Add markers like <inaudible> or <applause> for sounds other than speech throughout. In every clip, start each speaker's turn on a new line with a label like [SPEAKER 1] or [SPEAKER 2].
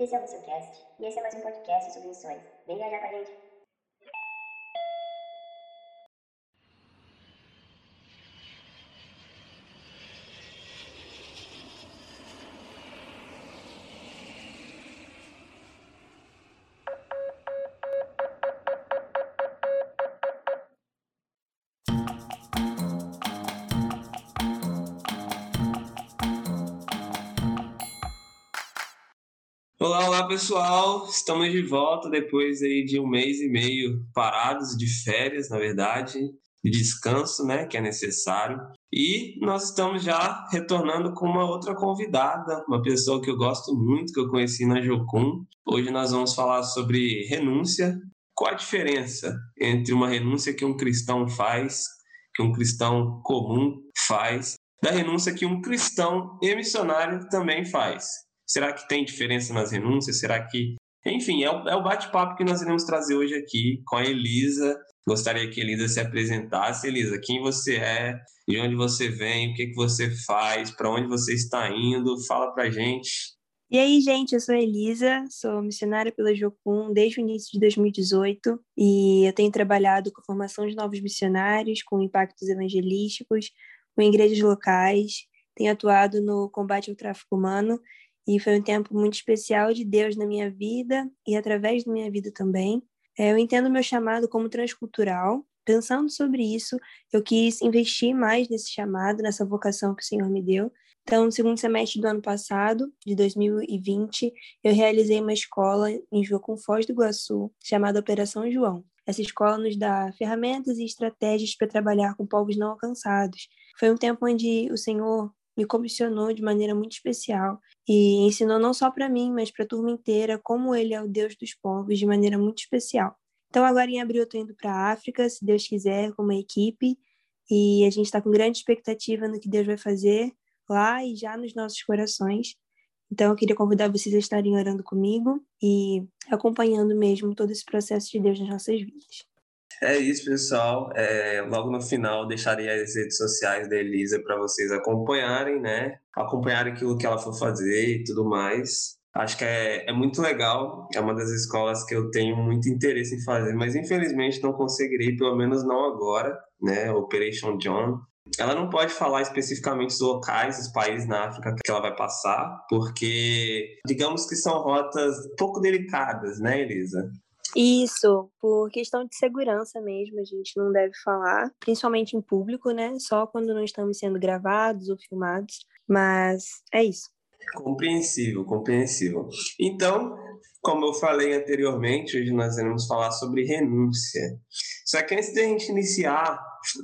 [SPEAKER 1] Esse é o Missioncast e esse é mais um podcast sobre missões. Vem viajar com a gente.
[SPEAKER 2] Pessoal, estamos de volta depois aí de um mês e meio parados de férias, na verdade, de descanso, né, que é necessário. E nós estamos já retornando com uma outra convidada, uma pessoa que eu gosto muito, que eu conheci na Jocum. Hoje nós vamos falar sobre renúncia. Qual a diferença entre uma renúncia que um cristão faz, que um cristão comum faz, da renúncia que um cristão e missionário também faz? Será que tem diferença nas renúncias? Será que. Enfim, é o, é o bate-papo que nós iremos trazer hoje aqui com a Elisa. Gostaria que a Elisa se apresentasse. Elisa, quem você é, de onde você vem, o que, que você faz, para onde você está indo? Fala para gente.
[SPEAKER 3] E aí, gente, eu sou Elisa, sou missionária pela Jocum desde o início de 2018 e eu tenho trabalhado com a formação de novos missionários, com impactos evangelísticos, com igrejas locais, tenho atuado no combate ao tráfico humano e foi um tempo muito especial de Deus na minha vida e através da minha vida também. É, eu entendo meu chamado como transcultural. Pensando sobre isso, eu quis investir mais nesse chamado, nessa vocação que o Senhor me deu. Então, no segundo semestre do ano passado, de 2020, eu realizei uma escola em João Foz do Iguaçu, chamada Operação João. Essa escola nos dá ferramentas e estratégias para trabalhar com povos não alcançados. Foi um tempo onde o Senhor me comissionou de maneira muito especial e ensinou não só para mim, mas para a turma inteira como ele é o Deus dos povos de maneira muito especial. Então, agora em abril eu estou indo para a África, se Deus quiser, com uma equipe, e a gente está com grande expectativa no que Deus vai fazer lá e já nos nossos corações. Então, eu queria convidar vocês a estarem orando comigo e acompanhando mesmo todo esse processo de Deus nas nossas vidas.
[SPEAKER 2] É isso, pessoal. É, logo no final deixarei as redes sociais da Elisa para vocês acompanharem, né? Acompanharem aquilo que ela for fazer e tudo mais. Acho que é, é muito legal. É uma das escolas que eu tenho muito interesse em fazer, mas infelizmente não conseguirei, pelo menos não agora, né? Operation John. Ela não pode falar especificamente os locais, os países na África que ela vai passar, porque digamos que são rotas pouco delicadas, né, Elisa?
[SPEAKER 3] Isso, por questão de segurança mesmo, a gente não deve falar, principalmente em público, né? Só quando não estamos sendo gravados ou filmados, mas é isso.
[SPEAKER 2] Compreensível, compreensível. Então, como eu falei anteriormente, hoje nós iremos falar sobre renúncia. Só que antes de a gente iniciar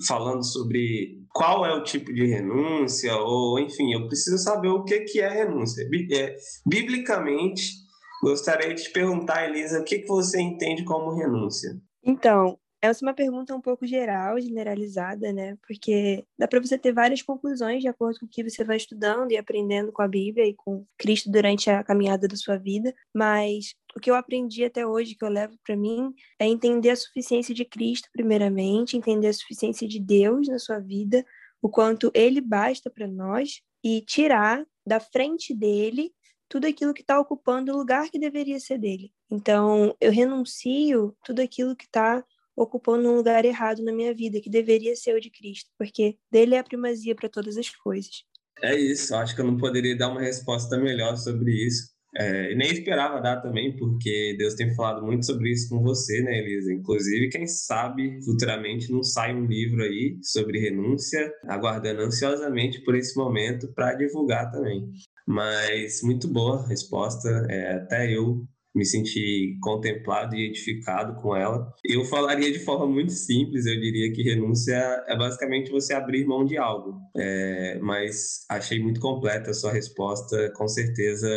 [SPEAKER 2] falando sobre qual é o tipo de renúncia, ou enfim, eu preciso saber o que é renúncia. É, biblicamente, Gostaria de te perguntar, Elisa, o que, você entende como renúncia?
[SPEAKER 3] Então, essa é uma pergunta um pouco geral, generalizada, né? Porque dá para você ter várias conclusões de acordo com o que você vai estudando e aprendendo com a Bíblia e com Cristo durante a caminhada da sua vida. Mas o que eu aprendi até hoje, que eu levo para mim, é entender a suficiência de Cristo, primeiramente, entender a suficiência de Deus na sua vida, o quanto Ele basta para nós e tirar da frente dele tudo aquilo que está ocupando o lugar que deveria ser dele. Então, eu renuncio tudo aquilo que está ocupando um lugar errado na minha vida, que deveria ser o de Cristo, porque dele é a primazia para todas as coisas.
[SPEAKER 2] É isso, acho que eu não poderia dar uma resposta melhor sobre isso. É, nem esperava dar também, porque Deus tem falado muito sobre isso com você, né, Elisa? Inclusive, quem sabe futuramente não sai um livro aí sobre renúncia, aguardando ansiosamente por esse momento para divulgar também. Mas muito boa a resposta, é, até eu me senti contemplado e edificado com ela. Eu falaria de forma muito simples, eu diria que renúncia é basicamente você abrir mão de algo. É, mas achei muito completa a sua resposta, com certeza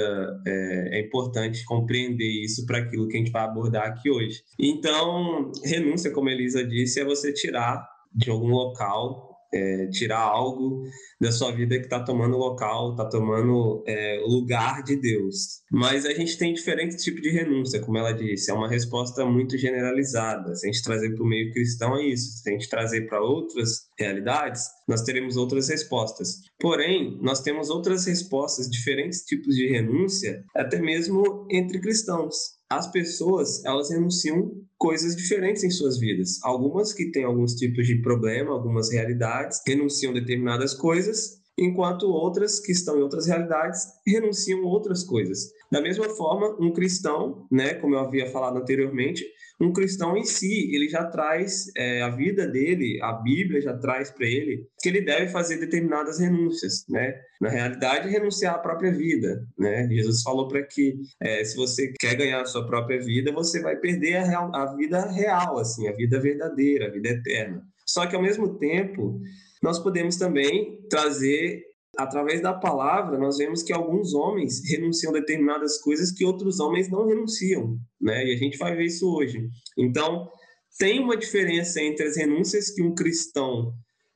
[SPEAKER 2] é, é importante compreender isso para aquilo que a gente vai abordar aqui hoje. Então, renúncia, como a Elisa disse, é você tirar de algum local é, tirar algo da sua vida que está tomando local, está tomando é, lugar de Deus. Mas a gente tem diferentes tipos de renúncia, como ela disse, é uma resposta muito generalizada. Se a gente trazer para o meio cristão, é isso. Se a gente trazer para outras realidades, nós teremos outras respostas. Porém, nós temos outras respostas, diferentes tipos de renúncia, até mesmo entre cristãos as pessoas elas renunciam coisas diferentes em suas vidas. Algumas que têm alguns tipos de problema, algumas realidades, renunciam determinadas coisas, enquanto outras que estão em outras realidades renunciam outras coisas. Da mesma forma, um cristão, né, como eu havia falado anteriormente, um cristão em si, ele já traz é, a vida dele, a Bíblia já traz para ele que ele deve fazer determinadas renúncias, né? Na realidade, renunciar à própria vida, né? Jesus falou para que é, se você quer ganhar a sua própria vida, você vai perder a, real, a vida real, assim, a vida verdadeira, a vida eterna. Só que ao mesmo tempo, nós podemos também trazer através da palavra, nós vemos que alguns homens renunciam a determinadas coisas que outros homens não renunciam, né? E a gente vai ver isso hoje. Então, tem uma diferença entre as renúncias que um cristão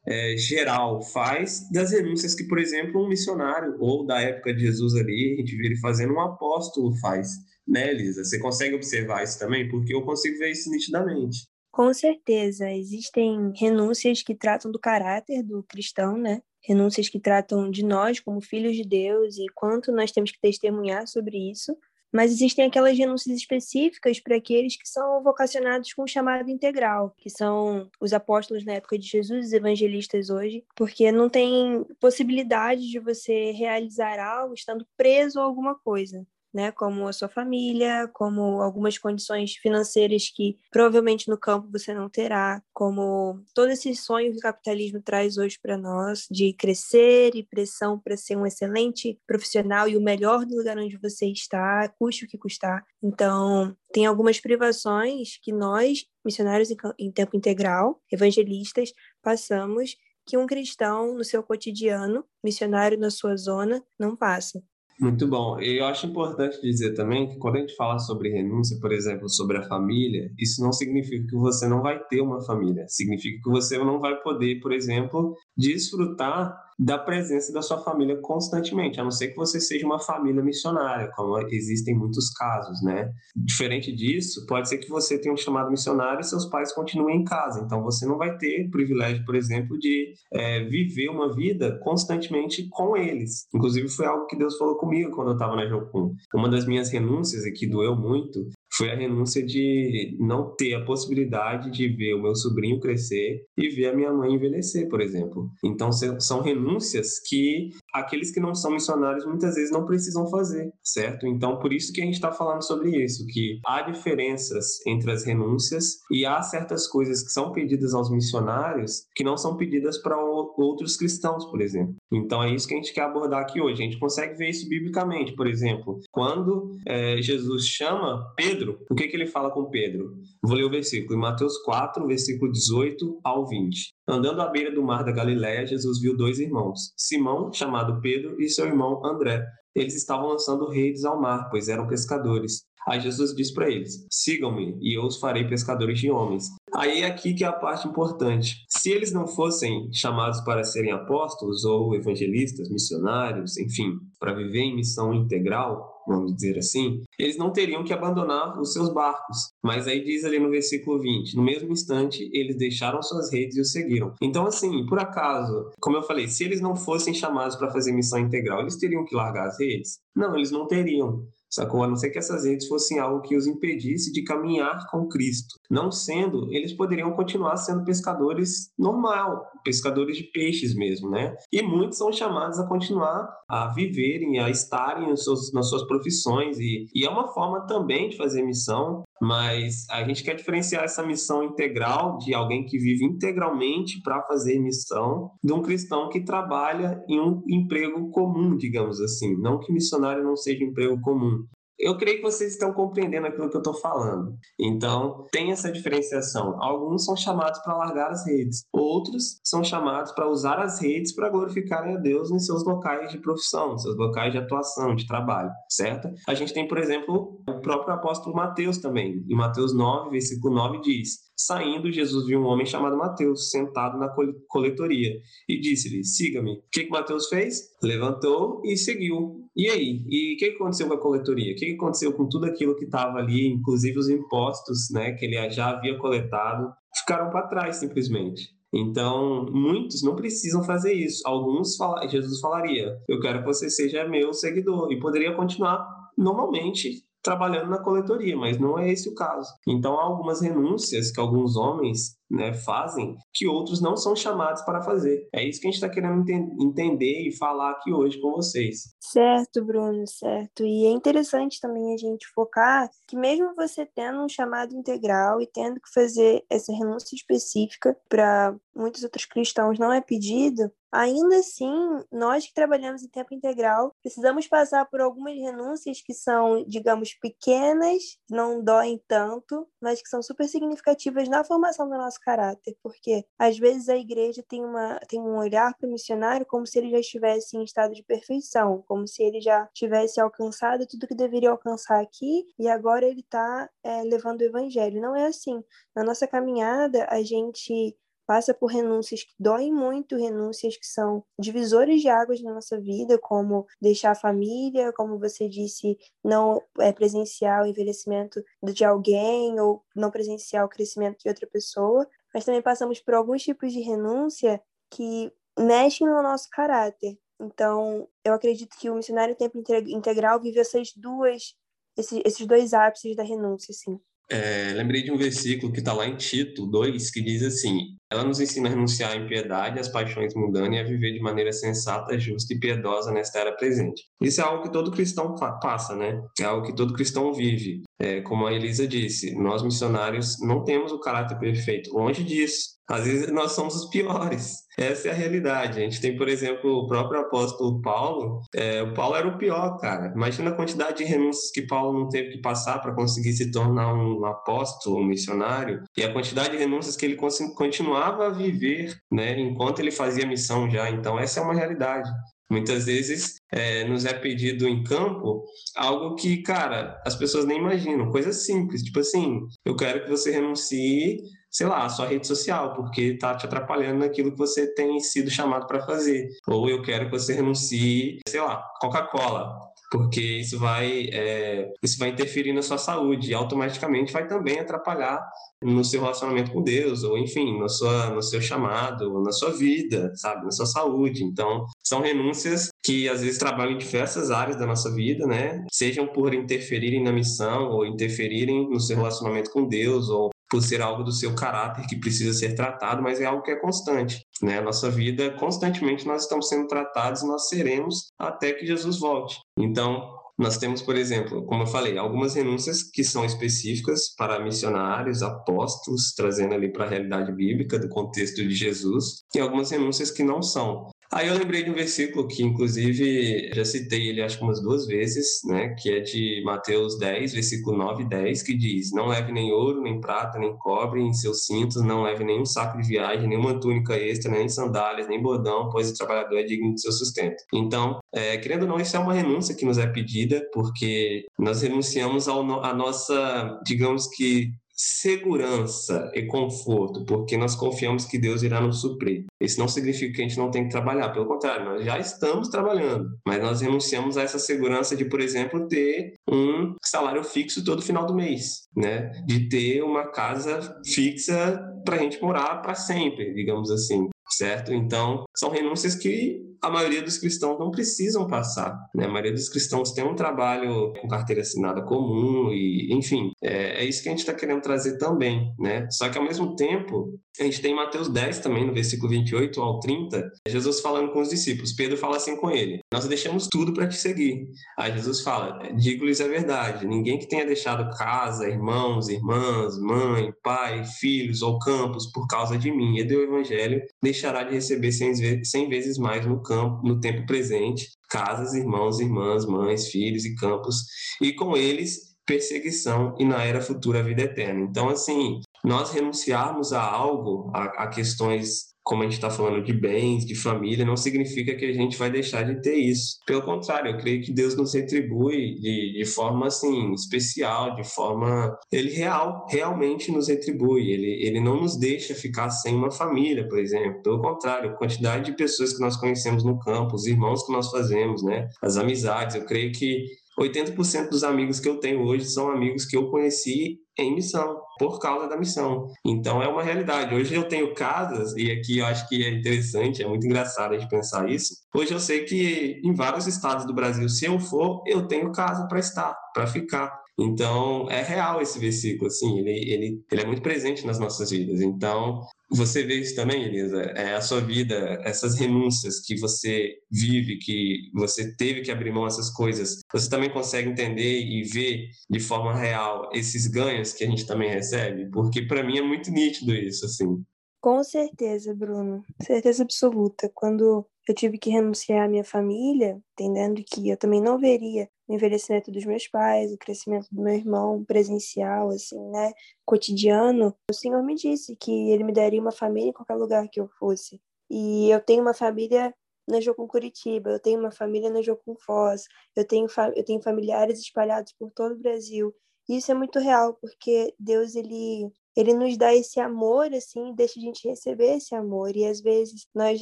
[SPEAKER 2] é, geral faz das renúncias que, por exemplo, um missionário ou da época de Jesus ali, a gente ele fazendo, um apóstolo faz, né, Elisa? Você consegue observar isso também? Porque eu consigo ver isso nitidamente.
[SPEAKER 3] Com certeza, existem renúncias que tratam do caráter do cristão, né? renúncias que tratam de nós como filhos de Deus e quanto nós temos que testemunhar sobre isso, mas existem aquelas renúncias específicas para aqueles que são vocacionados com o chamado integral, que são os apóstolos na época de Jesus, os evangelistas hoje, porque não tem possibilidade de você realizar algo estando preso a alguma coisa né, como a sua família, como algumas condições financeiras que provavelmente no campo você não terá, como todo esse sonho que o capitalismo traz hoje para nós de crescer e pressão para ser um excelente profissional e o melhor do lugar onde você está, custe o que custar. Então, tem algumas privações que nós, missionários em tempo integral, evangelistas, passamos que um cristão no seu cotidiano, missionário na sua zona, não passa.
[SPEAKER 2] Muito bom. E eu acho importante dizer também que quando a gente fala sobre renúncia, por exemplo, sobre a família, isso não significa que você não vai ter uma família. Significa que você não vai poder, por exemplo, desfrutar da presença da sua família constantemente, a não ser que você seja uma família missionária, como existem muitos casos, né? Diferente disso, pode ser que você tenha um chamado missionário e seus pais continuem em casa, então você não vai ter privilégio, por exemplo, de é, viver uma vida constantemente com eles. Inclusive, foi algo que Deus falou comigo quando eu estava na Jocum. Uma das minhas renúncias, e que doeu muito, foi a renúncia de não ter a possibilidade de ver o meu sobrinho crescer e ver a minha mãe envelhecer, por exemplo. Então, são renúncias que aqueles que não são missionários muitas vezes não precisam fazer, certo? Então, por isso que a gente está falando sobre isso, que há diferenças entre as renúncias e há certas coisas que são pedidas aos missionários que não são pedidas para outros cristãos, por exemplo. Então, é isso que a gente quer abordar aqui hoje. A gente consegue ver isso biblicamente, por exemplo, quando é, Jesus chama Pedro Pedro, o que, que ele fala com Pedro? Vou ler o versículo, em Mateus 4, versículo 18 ao 20. Andando à beira do mar da Galiléia, Jesus viu dois irmãos, Simão, chamado Pedro, e seu irmão André. Eles estavam lançando redes ao mar, pois eram pescadores. Aí Jesus diz para eles: sigam-me e eu os farei pescadores de homens. Aí é aqui que é a parte importante. Se eles não fossem chamados para serem apóstolos ou evangelistas, missionários, enfim, para viver em missão integral, vamos dizer assim, eles não teriam que abandonar os seus barcos. Mas aí diz ali no versículo 20: no mesmo instante, eles deixaram suas redes e o seguiram. Então, assim, por acaso, como eu falei, se eles não fossem chamados para fazer missão integral, eles teriam que largar as redes? Não, eles não teriam sacou? A não ser que essas redes fossem algo que os impedisse de caminhar com Cristo. Não sendo, eles poderiam continuar sendo pescadores normal, pescadores de peixes mesmo, né? E muitos são chamados a continuar a viverem, a estarem seus, nas suas profissões e, e é uma forma também de fazer missão mas a gente quer diferenciar essa missão integral de alguém que vive integralmente para fazer missão de um cristão que trabalha em um emprego comum, digamos assim. Não que missionário não seja emprego comum, eu creio que vocês estão compreendendo aquilo que eu estou falando. Então, tem essa diferenciação. Alguns são chamados para largar as redes, outros são chamados para usar as redes para glorificarem a Deus em seus locais de profissão, seus locais de atuação, de trabalho, certo? A gente tem, por exemplo, o próprio apóstolo Mateus também. Em Mateus 9, versículo 9 diz: Saindo, Jesus viu um homem chamado Mateus sentado na coletoria e disse-lhe: Siga-me. O que, que Mateus fez? Levantou e seguiu. E aí? E o que, que aconteceu com a coletoria? O que, que aconteceu com tudo aquilo que estava ali, inclusive os impostos né, que ele já havia coletado? Ficaram para trás simplesmente. Então, muitos não precisam fazer isso. Alguns, fala, Jesus falaria: Eu quero que você seja meu seguidor. E poderia continuar normalmente trabalhando na coletoria, mas não é esse o caso. Então, há algumas renúncias que alguns homens né, fazem que outros não são chamados para fazer. É isso que a gente está querendo ent entender e falar aqui hoje com vocês.
[SPEAKER 3] Certo, Bruno, certo. E é interessante também a gente focar que mesmo você tendo um chamado integral e tendo que fazer essa renúncia específica para muitos outros cristãos não é pedido, Ainda assim, nós que trabalhamos em tempo integral, precisamos passar por algumas renúncias que são, digamos, pequenas, não doem tanto, mas que são super significativas na formação do nosso caráter, porque às vezes a igreja tem, uma, tem um olhar para o missionário como se ele já estivesse em estado de perfeição, como se ele já tivesse alcançado tudo que deveria alcançar aqui e agora ele está é, levando o evangelho. Não é assim. Na nossa caminhada, a gente passa por renúncias que doem muito, renúncias que são divisores de águas na nossa vida, como deixar a família, como você disse, não é, presenciar o envelhecimento de alguém ou não presenciar o crescimento de outra pessoa, mas também passamos por alguns tipos de renúncia que mexem no nosso caráter. Então, eu acredito que o missionário tempo integral vive essas duas, esses, dois ápices da renúncia, assim.
[SPEAKER 2] É, lembrei de um versículo que está lá em Tito 2, que diz assim: Ela nos ensina a renunciar à impiedade, às paixões mundanas e a viver de maneira sensata, justa e piedosa nesta era presente. Isso é algo que todo cristão passa, né? É algo que todo cristão vive. É, como a Elisa disse, nós missionários não temos o caráter perfeito, longe disso. Às vezes nós somos os piores. Essa é a realidade. A gente tem, por exemplo, o próprio apóstolo Paulo. É, o Paulo era o pior, cara. Imagina a quantidade de renúncias que Paulo não teve que passar para conseguir se tornar um apóstolo, um missionário, e a quantidade de renúncias que ele continuava a viver, né, enquanto ele fazia missão já. Então, essa é uma realidade. Muitas vezes é, nos é pedido em campo algo que, cara, as pessoas nem imaginam, coisas simples, tipo assim, eu quero que você renuncie, sei lá, a sua rede social, porque tá te atrapalhando naquilo que você tem sido chamado para fazer. Ou eu quero que você renuncie, sei lá, Coca-Cola porque isso vai, é, isso vai interferir na sua saúde e automaticamente vai também atrapalhar no seu relacionamento com Deus, ou enfim, no, sua, no seu chamado, na sua vida, sabe, na sua saúde. Então, são renúncias que às vezes trabalham em diversas áreas da nossa vida, né? Sejam por interferirem na missão, ou interferirem no seu relacionamento com Deus, ou por ser algo do seu caráter que precisa ser tratado, mas é algo que é constante. Né? Nossa vida, constantemente, nós estamos sendo tratados nós seremos até que Jesus volte. Então, nós temos, por exemplo, como eu falei, algumas renúncias que são específicas para missionários, apóstolos, trazendo ali para a realidade bíblica do contexto de Jesus, e algumas renúncias que não são. Aí eu lembrei de um versículo que, inclusive, já citei ele acho que umas duas vezes, né? Que é de Mateus 10, versículo 9 e 10, que diz: Não leve nem ouro, nem prata, nem cobre em seus cintos, não leve nenhum saco de viagem, nenhuma túnica extra, nem sandálias, nem bordão, pois o trabalhador é digno de seu sustento. Então, é, querendo ou não, isso é uma renúncia que nos é pedida, porque nós renunciamos à nossa, digamos que, segurança e conforto, porque nós confiamos que Deus irá nos suprir. Isso não significa que a gente não tem que trabalhar, pelo contrário, nós já estamos trabalhando, mas nós renunciamos a essa segurança de, por exemplo, ter um salário fixo todo final do mês, né? De ter uma casa fixa para a gente morar para sempre, digamos assim certo? Então, são renúncias que a maioria dos cristãos não precisam passar, né? A maioria dos cristãos tem um trabalho com carteira assinada comum e, enfim, é, é isso que a gente está querendo trazer também, né? Só que, ao mesmo tempo, a gente tem Mateus 10 também, no versículo 28 ao 30, Jesus falando com os discípulos. Pedro fala assim com ele: Nós deixamos tudo para te seguir. Aí Jesus fala: Digo-lhes a verdade, ninguém que tenha deixado casa, irmãos, irmãs, mãe, pai, filhos ou campos por causa de mim e do evangelho, deixará de receber cem vezes mais no campo, no tempo presente, casas, irmãos, irmãs, mães, filhos e campos, e com eles perseguição e na era futura a vida eterna. Então, assim, nós renunciarmos a algo, a, a questões como a gente está falando de bens, de família, não significa que a gente vai deixar de ter isso. Pelo contrário, eu creio que Deus nos retribui de, de forma assim especial, de forma ele real, realmente nos retribui. Ele, ele não nos deixa ficar sem uma família, por exemplo. Pelo contrário, a quantidade de pessoas que nós conhecemos no campo, os irmãos que nós fazemos, né, as amizades. Eu creio que 80% dos amigos que eu tenho hoje são amigos que eu conheci em missão, por causa da missão. Então é uma realidade. Hoje eu tenho casas, e aqui eu acho que é interessante, é muito engraçado a gente pensar isso. Hoje eu sei que em vários estados do Brasil, se eu for, eu tenho casa para estar, para ficar. Então, é real esse versículo, assim, ele, ele, ele é muito presente nas nossas vidas. Então, você vê isso também, Elisa? É a sua vida, essas renúncias que você vive, que você teve que abrir mão dessas coisas, você também consegue entender e ver de forma real esses ganhos que a gente também recebe? Porque para mim é muito nítido isso, assim.
[SPEAKER 3] Com certeza, Bruno. Certeza absoluta. Quando eu tive que renunciar à minha família, entendendo que eu também não veria o envelhecimento dos meus pais, o crescimento do meu irmão presencial, assim, né, cotidiano, o Senhor me disse que Ele me daria uma família em qualquer lugar que eu fosse. E eu tenho uma família na Jocum Curitiba, eu tenho uma família na Jocum Foz, eu tenho, eu tenho familiares espalhados por todo o Brasil. E isso é muito real, porque Deus, ele ele nos dá esse amor, assim, deixa a gente receber esse amor. E às vezes nós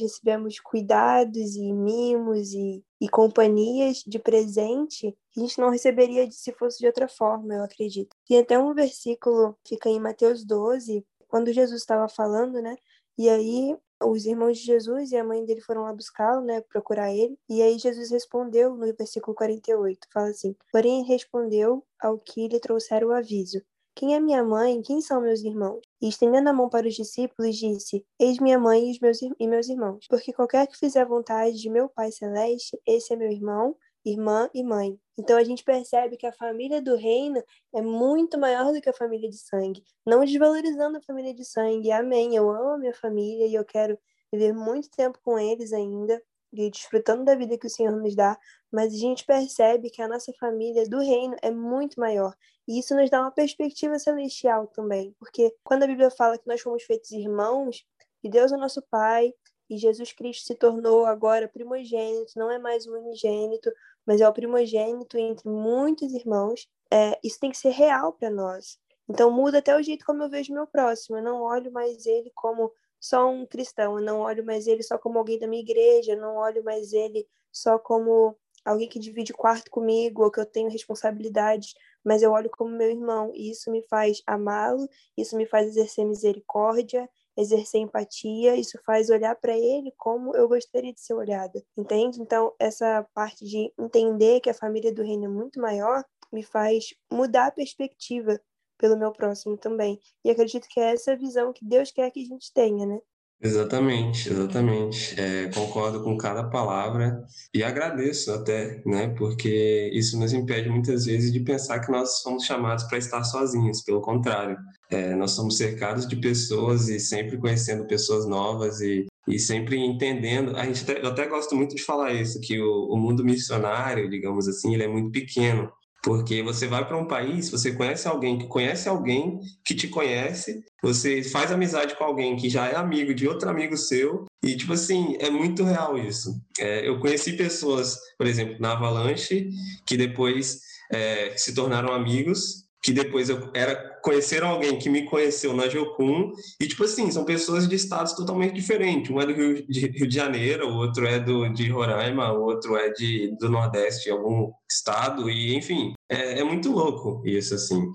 [SPEAKER 3] recebemos cuidados e mimos e, e companhias de presente que a gente não receberia se fosse de outra forma, eu acredito. Tem até um versículo, fica em Mateus 12, quando Jesus estava falando, né? E aí os irmãos de Jesus e a mãe dele foram lá buscá-lo, né, procurar ele. E aí Jesus respondeu no versículo 48, fala assim: "Porém respondeu ao que lhe trouxeram o aviso: quem é minha mãe? Quem são meus irmãos? E estendendo a mão para os discípulos, disse: Eis minha mãe e, meus, e meus irmãos. Porque qualquer que fizer a vontade de meu Pai Celeste, esse é meu irmão, irmã e mãe. Então a gente percebe que a família do reino é muito maior do que a família de sangue. Não desvalorizando a família de sangue. Amém. Eu amo a minha família e eu quero viver muito tempo com eles ainda e desfrutando da vida que o Senhor nos dá, mas a gente percebe que a nossa família do reino é muito maior. E isso nos dá uma perspectiva celestial também, porque quando a Bíblia fala que nós fomos feitos irmãos, e Deus é nosso Pai, e Jesus Cristo se tornou agora primogênito, não é mais o unigênito, mas é o primogênito entre muitos irmãos, é, isso tem que ser real para nós. Então muda até o jeito como eu vejo meu próximo. Eu não olho mais ele como só um cristão, eu não olho mais ele só como alguém da minha igreja, eu não olho mais ele só como alguém que divide quarto comigo ou que eu tenho responsabilidades, mas eu olho como meu irmão, e isso me faz amá-lo, isso me faz exercer misericórdia, exercer empatia, isso faz olhar para ele como eu gostaria de ser olhada, entende? Então, essa parte de entender que a família do reino é muito maior me faz mudar a perspectiva pelo meu próximo também. E acredito que é essa visão que Deus quer que a gente tenha, né?
[SPEAKER 2] Exatamente, exatamente. É, concordo com cada palavra e agradeço até, né? Porque isso nos impede muitas vezes de pensar que nós somos chamados para estar sozinhos. Pelo contrário, é, nós somos cercados de pessoas e sempre conhecendo pessoas novas e, e sempre entendendo. A gente até, eu até gosto muito de falar isso, que o, o mundo missionário, digamos assim, ele é muito pequeno. Porque você vai para um país, você conhece alguém que conhece alguém que te conhece, você faz amizade com alguém que já é amigo de outro amigo seu, e, tipo assim, é muito real isso. É, eu conheci pessoas, por exemplo, na Avalanche, que depois é, se tornaram amigos que depois eu era conheceram alguém que me conheceu na Jocum e tipo assim são pessoas de estados totalmente diferentes. Um é do Rio de, Rio de Janeiro o outro é do de Roraima o outro é de do Nordeste algum estado e enfim é, é muito louco isso assim.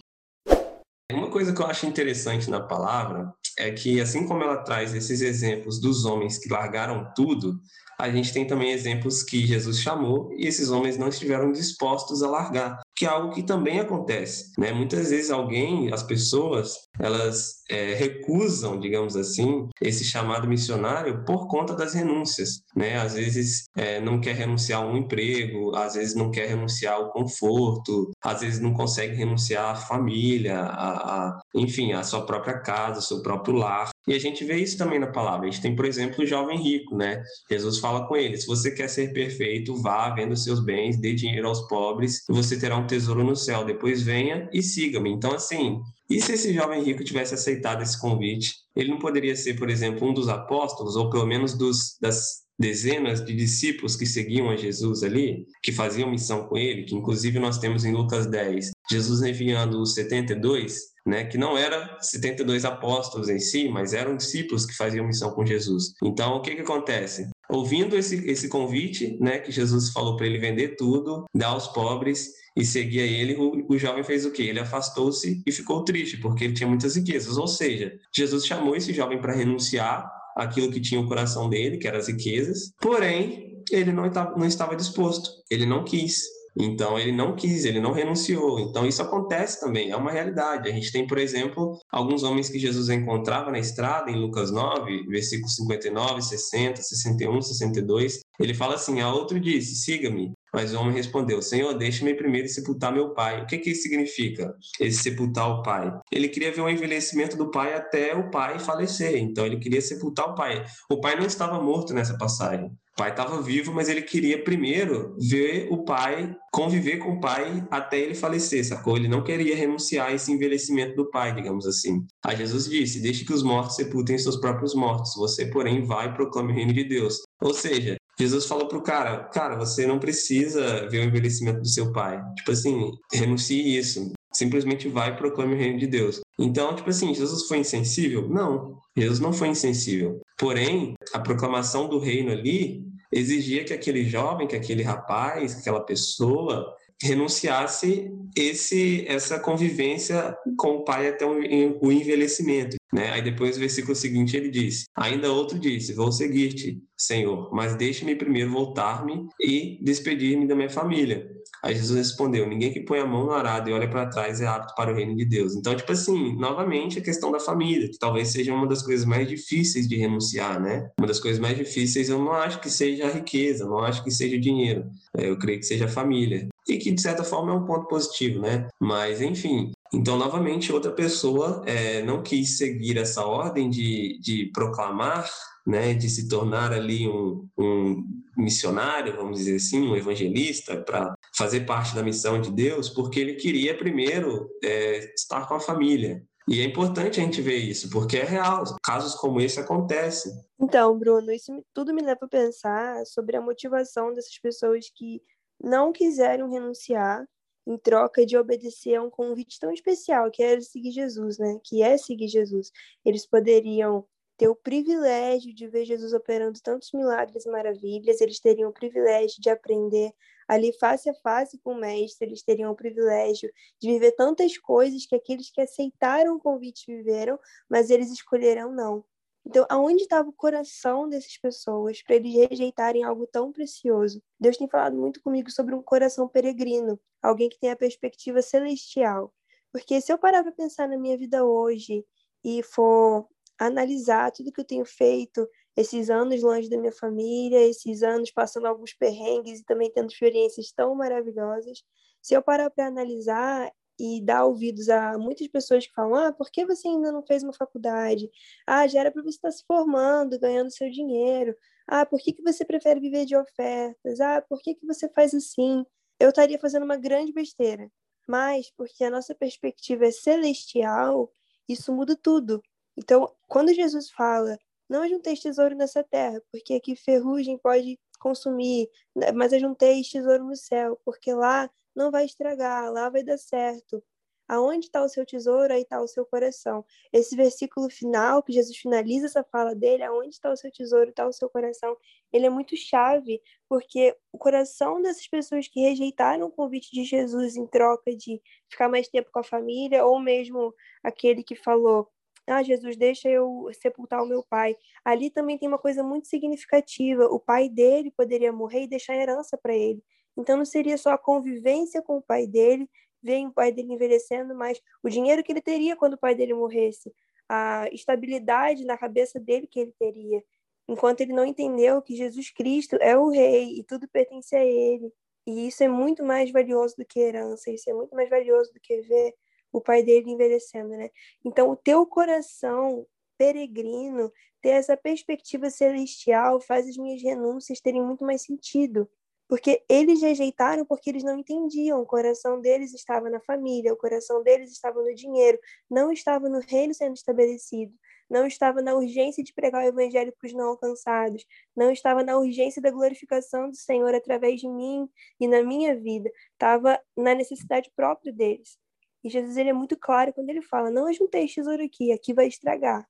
[SPEAKER 2] Uma coisa que eu acho interessante na palavra é que assim como ela traz esses exemplos dos homens que largaram tudo a gente tem também exemplos que Jesus chamou e esses homens não estiveram dispostos a largar, que é algo que também acontece. Né? Muitas vezes alguém, as pessoas, elas é, recusam, digamos assim, esse chamado missionário por conta das renúncias. Né? Às vezes é, não quer renunciar a um emprego, às vezes não quer renunciar ao conforto, às vezes não consegue renunciar à família, a, a, enfim, à sua própria casa, ao seu próprio lar. E a gente vê isso também na palavra. A gente tem, por exemplo, o jovem rico, né? Jesus fala com ele: se você quer ser perfeito, vá, venda os seus bens, dê dinheiro aos pobres, e você terá um tesouro no céu. Depois venha e siga-me. Então, assim, E se esse jovem rico tivesse aceitado esse convite, ele não poderia ser, por exemplo, um dos apóstolos, ou pelo menos dos, das dezenas de discípulos que seguiam a Jesus ali, que faziam missão com ele, que inclusive nós temos em Lucas 10, Jesus enviando os 72, né, que não era 72 apóstolos em si, mas eram discípulos que faziam missão com Jesus. Então, o que que acontece? Ouvindo esse, esse convite, né, que Jesus falou para ele vender tudo, dar aos pobres e seguir a ele, o, o jovem fez o quê? Ele afastou-se e ficou triste, porque ele tinha muitas riquezas. Ou seja, Jesus chamou esse jovem para renunciar aquilo que tinha o coração dele, que eram as riquezas, porém, ele não estava, não estava disposto, ele não quis. Então ele não quis, ele não renunciou. Então isso acontece também, é uma realidade. A gente tem, por exemplo, alguns homens que Jesus encontrava na estrada, em Lucas 9, versículos 59, 60, 61, 62. Ele fala assim: A outro disse: Siga-me. Mas o homem respondeu: Senhor, deixe-me primeiro sepultar meu pai. O que, que isso significa? Esse sepultar o pai. Ele queria ver o envelhecimento do pai até o pai falecer. Então ele queria sepultar o pai. O pai não estava morto nessa passagem. O pai estava vivo, mas ele queria primeiro ver o pai, conviver com o pai até ele falecer, sacou? Ele não queria renunciar a esse envelhecimento do pai, digamos assim. Aí Jesus disse: Deixe que os mortos sepultem seus próprios mortos. Você, porém, vai e proclame o reino de Deus. Ou seja, Jesus falou pro cara, cara, você não precisa ver o envelhecimento do seu pai. Tipo assim, renuncie isso. Simplesmente vai e proclame o reino de Deus. Então, tipo assim, Jesus foi insensível? Não. Jesus não foi insensível. Porém, a proclamação do reino ali exigia que aquele jovem, que aquele rapaz, que aquela pessoa renunciasse esse essa convivência com o pai até o envelhecimento. Né? Aí depois, no versículo seguinte, ele diz: Ainda outro disse: Vou seguir-te, Senhor, mas deixe-me primeiro voltar-me e despedir-me da minha família. Aí Jesus respondeu: Ninguém que põe a mão no arado e olha para trás é apto para o reino de Deus. Então, tipo assim, novamente a questão da família, que talvez seja uma das coisas mais difíceis de renunciar, né? Uma das coisas mais difíceis eu não acho que seja a riqueza, não acho que seja o dinheiro. É, eu creio que seja a família. E que, de certa forma, é um ponto positivo, né? Mas, enfim, então, novamente, outra pessoa é, não quis seguir essa ordem de, de proclamar, né, de se tornar ali um, um missionário, vamos dizer assim, um evangelista, para fazer parte da missão de Deus, porque ele queria primeiro é, estar com a família. E é importante a gente ver isso, porque é real. Casos como esse acontecem.
[SPEAKER 3] Então, Bruno, isso tudo me leva a pensar sobre a motivação dessas pessoas que não quiseram renunciar em troca de obedecer a um convite tão especial, que é seguir Jesus, né? Que é seguir Jesus. Eles poderiam ter o privilégio de ver Jesus operando tantos milagres e maravilhas, eles teriam o privilégio de aprender ali face a face com o mestre, eles teriam o privilégio de viver tantas coisas que aqueles que aceitaram o convite viveram, mas eles escolheram não. Então, aonde estava o coração dessas pessoas para eles rejeitarem algo tão precioso? Deus tem falado muito comigo sobre um coração peregrino, alguém que tem a perspectiva celestial. Porque se eu parar para pensar na minha vida hoje e for analisar tudo que eu tenho feito, esses anos longe da minha família, esses anos passando alguns perrengues e também tendo experiências tão maravilhosas, se eu parar para analisar, e dar ouvidos a muitas pessoas que falam: ah, por que você ainda não fez uma faculdade? Ah, já era para você estar se formando, ganhando seu dinheiro. Ah, por que, que você prefere viver de ofertas? Ah, por que, que você faz assim? Eu estaria fazendo uma grande besteira. Mas, porque a nossa perspectiva é celestial, isso muda tudo. Então, quando Jesus fala, não ajunteis tesouro nessa terra, porque aqui ferrugem pode consumir, né, mas ajunteis tesouro no céu, porque lá não vai estragar, lá vai dar certo. Aonde está o seu tesouro, aí está o seu coração. Esse versículo final, que Jesus finaliza essa fala dele, aonde está o seu tesouro, está o seu coração, ele é muito chave, porque o coração dessas pessoas que rejeitaram o convite de Jesus em troca de ficar mais tempo com a família, ou mesmo aquele que falou, ah, Jesus, deixa eu sepultar o meu pai. Ali também tem uma coisa muito significativa. O pai dele poderia morrer e deixar herança para ele. Então não seria só a convivência com o pai dele, ver o pai dele envelhecendo, mas o dinheiro que ele teria quando o pai dele morresse, a estabilidade na cabeça dele que ele teria, enquanto ele não entendeu que Jesus Cristo é o rei e tudo pertence a ele. E isso é muito mais valioso do que herança, isso é muito mais valioso do que ver o pai dele envelhecendo, né? Então, o teu coração peregrino, ter essa perspectiva celestial, faz as minhas renúncias terem muito mais sentido Porque eles rejeitaram porque eles não entendiam. O coração deles estava na família, o coração deles estava no dinheiro, não estava no reino sendo estabelecido, não estava na urgência de pregar o evangelho para os não alcançados, não estava na urgência da glorificação do Senhor através de mim e na minha vida, estava na necessidade própria deles. E Jesus ele é muito claro quando ele fala: Não ajuntei tesouro aqui, aqui vai estragar.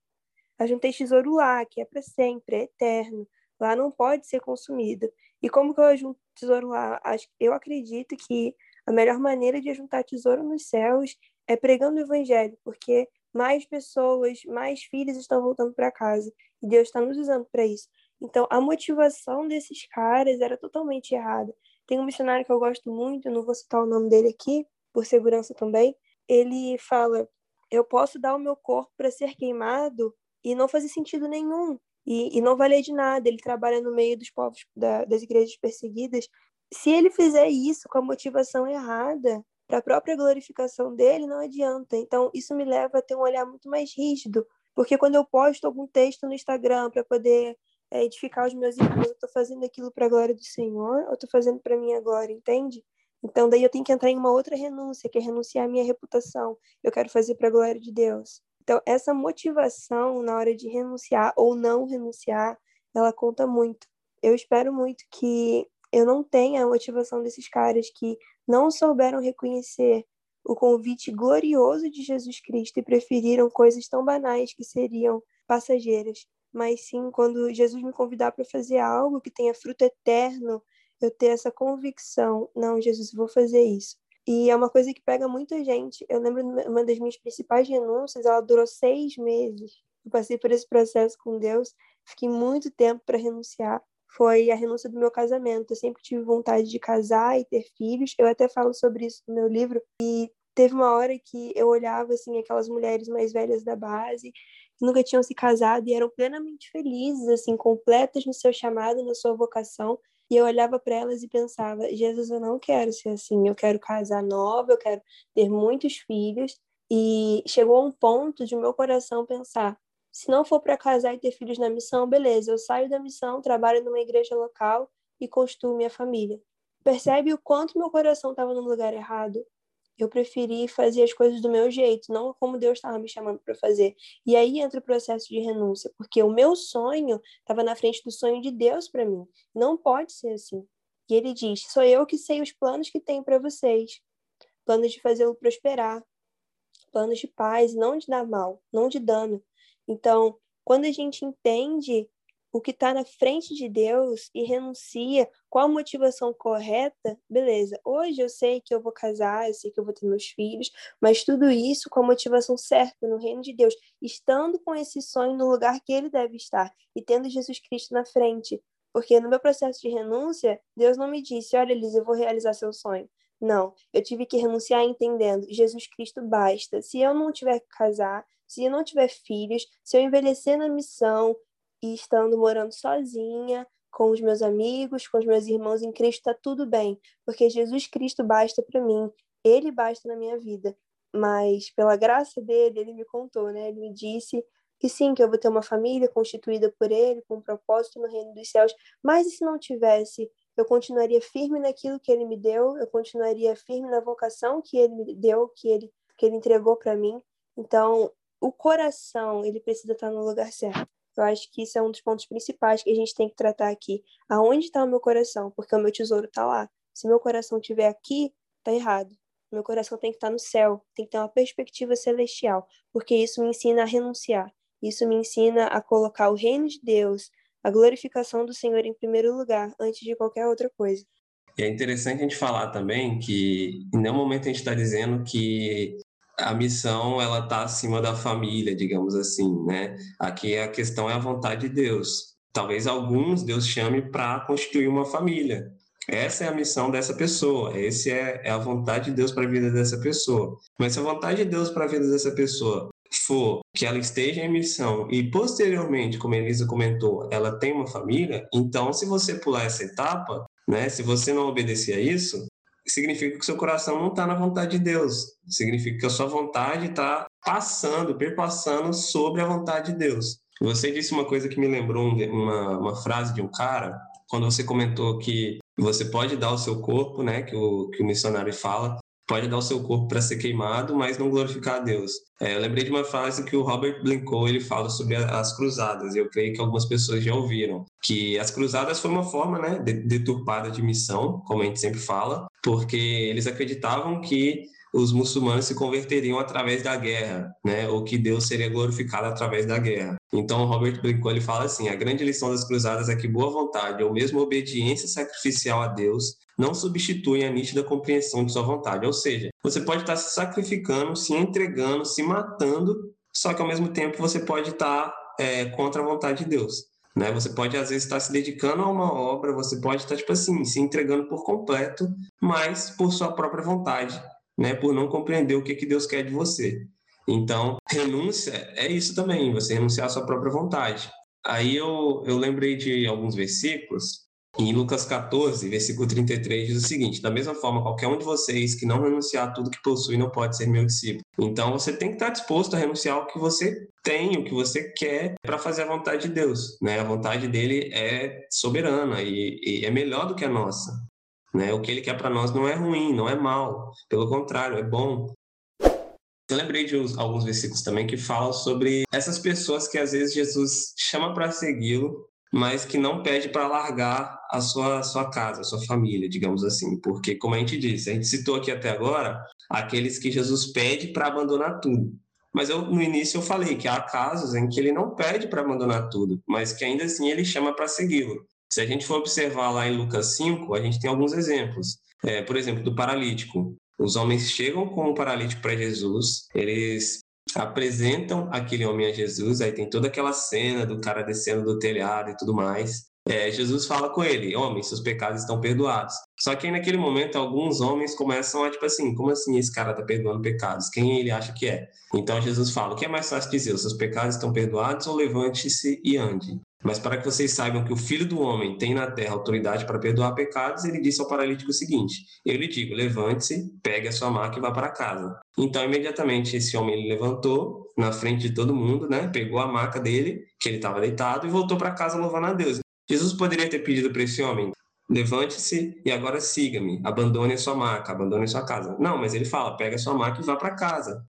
[SPEAKER 3] Ajuntei tesouro lá, que é para sempre, é eterno. Lá não pode ser consumido. E como que eu ajunto tesouro lá? Eu acredito que a melhor maneira de juntar tesouro nos céus é pregando o evangelho, porque mais pessoas, mais filhos estão voltando para casa e Deus está nos usando para isso. Então, a motivação desses caras era totalmente errada. Tem um missionário que eu gosto muito, não vou citar o nome dele aqui, por segurança também. Ele fala: Eu posso dar o meu corpo para ser queimado e não fazer sentido nenhum e, e não valer de nada. Ele trabalha no meio dos povos da, das igrejas perseguidas. Se ele fizer isso com a motivação errada, para a própria glorificação dele, não adianta. Então, isso me leva a ter um olhar muito mais rígido, porque quando eu posto algum texto no Instagram para poder é, edificar os meus irmãos, eu estou fazendo aquilo para a glória do Senhor ou estou fazendo para minha glória, entende? Então, daí eu tenho que entrar em uma outra renúncia, que é renunciar à minha reputação. Eu quero fazer para a glória de Deus. Então, essa motivação na hora de renunciar ou não renunciar, ela conta muito. Eu espero muito que eu não tenha a motivação desses caras que não souberam reconhecer o convite glorioso de Jesus Cristo e preferiram coisas tão banais que seriam passageiras. Mas sim, quando Jesus me convidar para fazer algo que tenha fruto eterno, eu ter essa convicção: não, Jesus, vou fazer isso. E é uma coisa que pega muita gente. Eu lembro uma das minhas principais renúncias, ela durou seis meses. Eu passei por esse processo com Deus, fiquei muito tempo para renunciar. Foi a renúncia do meu casamento. Eu sempre tive vontade de casar e ter filhos. Eu até falo sobre isso no meu livro. E teve uma hora que eu olhava assim aquelas mulheres mais velhas da base que nunca tinham se casado e eram plenamente felizes, assim, completas no seu chamado, na sua vocação. E eu olhava para elas e pensava: Jesus, eu não quero ser assim. Eu quero casar nova, eu quero ter muitos filhos. E chegou um ponto de meu coração pensar: se não for para casar e ter filhos na missão, beleza, eu saio da missão, trabalho numa igreja local e construo minha família. Percebe o quanto meu coração estava no lugar errado? Eu preferi fazer as coisas do meu jeito, não como Deus estava me chamando para fazer. E aí entra o processo de renúncia, porque o meu sonho estava na frente do sonho de Deus para mim. Não pode ser assim. E ele diz: Sou eu que sei os planos que tenho para vocês planos de fazê-lo prosperar, planos de paz, não de dar mal, não de dano. Então, quando a gente entende o que está na frente de Deus e renuncia com a motivação correta, beleza. Hoje eu sei que eu vou casar, eu sei que eu vou ter meus filhos, mas tudo isso com a motivação certa no reino de Deus, estando com esse sonho no lugar que ele deve estar e tendo Jesus Cristo na frente. Porque no meu processo de renúncia, Deus não me disse: Olha, Elisa, eu vou realizar seu sonho. Não, eu tive que renunciar entendendo: Jesus Cristo basta. Se eu não tiver que casar, se eu não tiver filhos, se eu envelhecer na missão, e estando morando sozinha, com os meus amigos, com os meus irmãos em Cristo, está tudo bem, porque Jesus Cristo basta para mim, Ele basta na minha vida. Mas pela graça dele, ele me contou, né? Ele me disse que sim, que eu vou ter uma família constituída por ele, com um propósito no reino dos céus. Mas e se não tivesse? Eu continuaria firme naquilo que ele me deu, eu continuaria firme na vocação que ele me deu, que ele, que ele entregou para mim. Então, o coração, ele precisa estar no lugar certo. Eu acho que isso é um dos pontos principais que a gente tem que tratar aqui. Aonde está o meu coração? Porque o meu tesouro está lá. Se meu coração estiver aqui, está errado. Meu coração tem que estar tá no céu, tem que ter uma perspectiva celestial, porque isso me ensina a renunciar. Isso me ensina a colocar o reino de Deus, a glorificação do Senhor em primeiro lugar, antes de qualquer outra coisa.
[SPEAKER 2] E é interessante a gente falar também que em nenhum momento a gente está dizendo que a missão ela está acima da família, digamos assim, né? Aqui a questão é a vontade de Deus. Talvez alguns Deus chame para constituir uma família. Essa é a missão dessa pessoa. Essa é, é a vontade de Deus para a vida dessa pessoa. Mas se a vontade de Deus para a vida dessa pessoa for que ela esteja em missão e posteriormente, como a Elisa comentou, ela tem uma família, então se você pular essa etapa, né, se você não obedecer a isso, significa que seu coração não está na vontade de Deus. Significa que a sua vontade está passando, perpassando sobre a vontade de Deus. Você disse uma coisa que me lembrou uma, uma frase de um cara, quando você comentou que você pode dar o seu corpo, né, que o, que o missionário fala, pode dar o seu corpo para ser queimado, mas não glorificar a Deus. É, eu lembrei de uma frase que o Robert Blincoe ele fala sobre as cruzadas. Eu creio que algumas pessoas já ouviram que as cruzadas foi uma forma, né, deturpada de missão, como a gente sempre fala, porque eles acreditavam que os muçulmanos se converteriam através da guerra, né? Ou que Deus seria glorificado através da guerra. Então, Robert Blincoe ele fala assim: a grande lição das cruzadas é que boa vontade ou mesmo obediência sacrificial a Deus não substitui a nítida compreensão de sua vontade. Ou seja, você pode estar se sacrificando, se entregando, se matando, só que ao mesmo tempo você pode estar é, contra a vontade de Deus. Né? Você pode, às vezes, estar se dedicando a uma obra, você pode estar, tipo assim, se entregando por completo, mas por sua própria vontade né, por não compreender o que, que Deus quer de você. Então, renúncia é isso também, você renunciar à sua própria vontade. Aí eu, eu lembrei de alguns versículos. Em Lucas 14, versículo 33, diz o seguinte: Da mesma forma, qualquer um de vocês que não renunciar a tudo que possui não pode ser meu discípulo. Então, você tem que estar disposto a renunciar ao que você tem, o que você quer, para fazer a vontade de Deus. Né? A vontade dele é soberana e, e é melhor do que a nossa. Né? O que ele quer para nós não é ruim, não é mal, pelo contrário, é bom. Eu lembrei de alguns versículos também que falam sobre essas pessoas que às vezes Jesus chama para segui-lo, mas que não pede para largar a sua, sua casa, a sua família, digamos assim. Porque, como a gente disse, a gente citou aqui até agora aqueles que Jesus pede para abandonar tudo. Mas eu, no início eu falei que há casos em que ele não pede para abandonar tudo, mas que ainda assim ele chama para segui-lo. Se a gente for observar lá em Lucas 5, a gente tem alguns exemplos. É, por exemplo, do paralítico. Os homens chegam com o paralítico para Jesus, eles apresentam aquele homem a Jesus, aí tem toda aquela cena do cara descendo do telhado e tudo mais. É, Jesus fala com ele: Homem, seus pecados estão perdoados. Só que aí, naquele momento, alguns homens começam a, tipo assim, como assim esse cara está perdoando pecados? Quem ele acha que é? Então Jesus fala: O que é mais fácil dizer? Os seus pecados estão perdoados ou levante-se e ande? Mas para que vocês saibam que o Filho do Homem tem na terra autoridade para perdoar pecados, ele disse ao paralítico o seguinte: Eu lhe digo, levante-se, pegue a sua maca e vá para casa. Então, imediatamente, esse homem levantou na frente de todo mundo, né? Pegou a maca dele, que ele estava deitado, e voltou para casa louvando a Deus. Jesus poderia ter pedido para esse homem: Levante-se e agora siga-me, abandone a sua maca, abandone a sua casa. Não, mas ele fala: pega a sua maca e vá para casa.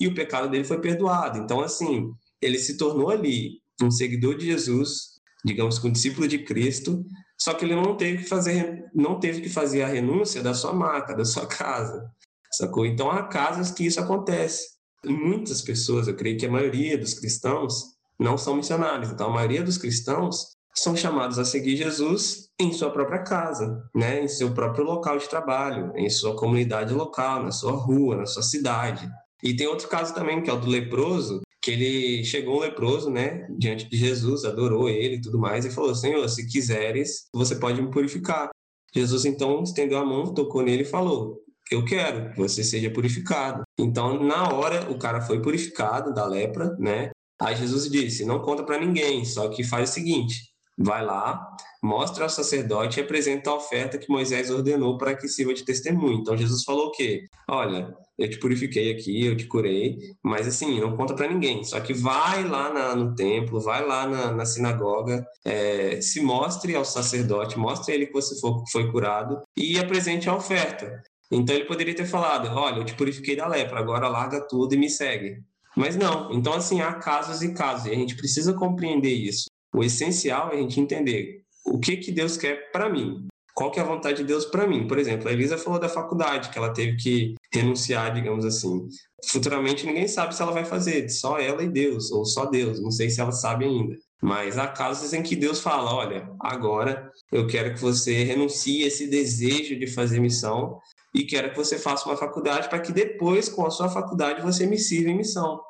[SPEAKER 2] E o pecado dele foi perdoado. Então, assim, ele se tornou ali um seguidor de Jesus, digamos que um discípulo de Cristo, só que ele não teve que fazer, não teve que fazer a renúncia da sua marca, da sua casa, sacou? Então há casas que isso acontece. Muitas pessoas, eu creio que a maioria dos cristãos não são missionários, então a maioria dos cristãos são chamados a seguir Jesus em sua própria casa, né, em seu próprio local de trabalho, em sua comunidade local, na sua rua, na sua cidade. E tem outro caso também, que é o do leproso, que ele chegou um leproso, né, diante de Jesus, adorou ele e tudo mais, e falou: Senhor, se quiseres, você pode me purificar. Jesus então estendeu a mão, tocou nele e falou: Eu quero que você seja purificado. Então, na hora, o cara foi purificado da lepra, né? Aí Jesus disse: Não conta para ninguém, só que faz o seguinte: vai lá, mostra ao sacerdote e apresenta a oferta que Moisés ordenou para que sirva de testemunho. Então Jesus falou o quê? Olha, eu te purifiquei aqui, eu te curei, mas assim, não conta para ninguém. Só que vai lá na, no templo, vai lá na, na sinagoga, é, se mostre ao sacerdote, mostre ele que você foi curado e apresente a oferta. Então ele poderia ter falado: Olha, eu te purifiquei da lepra, agora larga tudo e me segue. Mas não. Então, assim, há casos e casos, e a gente precisa compreender isso. O essencial é a gente entender o que, que Deus quer para mim. Qual que é a vontade de Deus para mim? Por exemplo, a Elisa falou da faculdade, que ela teve que renunciar, digamos assim. Futuramente ninguém sabe se ela vai fazer, só ela e Deus, ou só Deus, não sei se ela sabe ainda. Mas há casos em que Deus fala: olha, agora eu quero que você renuncie esse desejo de fazer missão e quero que você faça uma faculdade para que depois, com a sua faculdade, você me sirva em missão.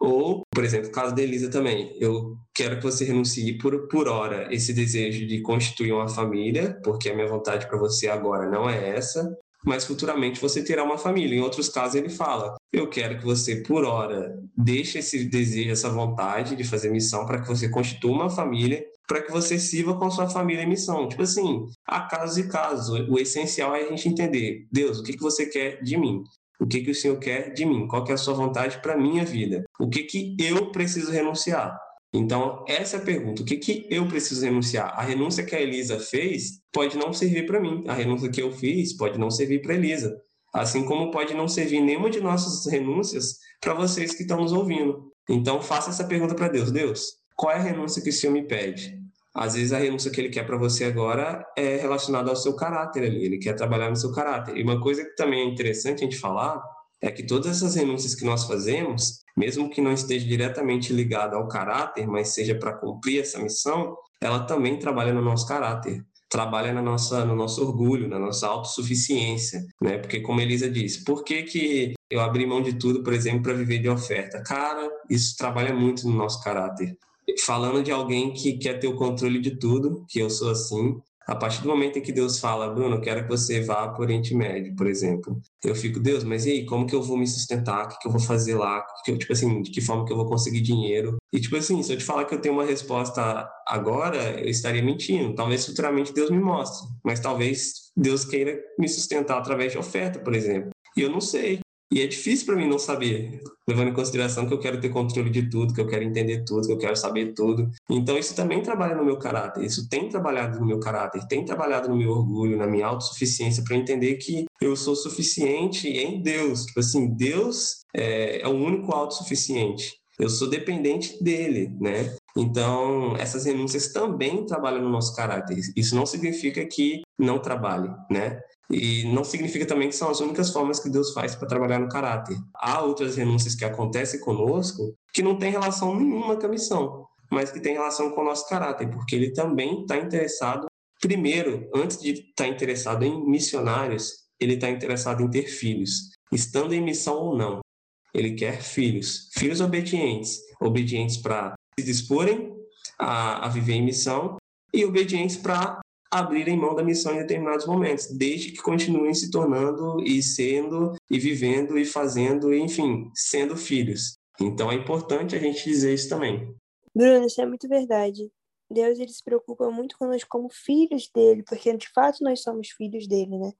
[SPEAKER 2] Ou, por exemplo, o caso da Elisa também. Eu quero que você renuncie por, por hora esse desejo de constituir uma família, porque a minha vontade para você agora não é essa, mas futuramente você terá uma família. Em outros casos, ele fala: Eu quero que você, por hora, deixe esse desejo, essa vontade de fazer missão para que você constitua uma família, para que você sirva com sua família em missão. Tipo assim, há casos e casos. O essencial é a gente entender: Deus, o que você quer de mim? O que, que o Senhor quer de mim? Qual que é a sua vontade para a minha vida? O que, que eu preciso renunciar? Então, essa é a pergunta. O que, que eu preciso renunciar? A renúncia que a Elisa fez pode não servir para mim. A renúncia que eu fiz pode não servir para Elisa. Assim como pode não servir nenhuma de nossas renúncias para vocês que estão nos ouvindo. Então, faça essa pergunta para Deus. Deus, qual é a renúncia que o Senhor me pede? Às vezes a renúncia que ele quer para você agora é relacionada ao seu caráter ali, ele quer trabalhar no seu caráter. E uma coisa que também é interessante a gente falar é que todas essas renúncias que nós fazemos, mesmo que não esteja diretamente ligada ao caráter, mas seja para cumprir essa missão, ela também trabalha no nosso caráter, trabalha na nossa, no nosso orgulho, na nossa autossuficiência, né? Porque como Elisa disse, por que, que eu abri mão de tudo, por exemplo, para viver de oferta? Cara, isso trabalha muito no nosso caráter falando de alguém que quer ter o controle de tudo, que eu sou assim. A partir do momento em que Deus fala, Bruno, eu quero que você vá para o Oriente Médio, por exemplo, eu fico, Deus, mas e aí, como que eu vou me sustentar? O que, que eu vou fazer lá? Que, tipo assim, de que forma que eu vou conseguir dinheiro? E, tipo assim, se eu te falar que eu tenho uma resposta agora, eu estaria mentindo. Talvez futuramente Deus me mostre, mas talvez Deus queira me sustentar através de oferta, por exemplo. E eu não sei. E é difícil para mim não saber, levando em consideração que eu quero ter controle de tudo, que eu quero entender tudo, que eu quero saber tudo. Então isso também trabalha no meu caráter, isso tem trabalhado no meu caráter, tem trabalhado no meu orgulho, na minha autossuficiência para entender que eu sou suficiente em Deus. Tipo assim, Deus é, é o único autossuficiente. Eu sou dependente dele, né? Então, essas renúncias também trabalham no nosso caráter. Isso não significa que não trabalhe, né? E não significa também que são as únicas formas que Deus faz para trabalhar no caráter. Há outras renúncias que acontecem conosco que não têm relação nenhuma com a missão, mas que têm relação com o nosso caráter, porque ele também está interessado, primeiro, antes de estar tá interessado em missionários, ele está interessado em ter filhos, estando em missão ou não. Ele quer filhos, filhos obedientes, obedientes para se disporem a, a viver em missão e obedientes para abrirem mão da missão em determinados momentos, desde que continuem se tornando e sendo e vivendo e fazendo, enfim, sendo filhos. Então é importante a gente dizer isso também.
[SPEAKER 3] Bruno, isso é muito verdade. Deus ele se preocupa muito conosco como filhos dele, porque de fato nós somos filhos dele, né?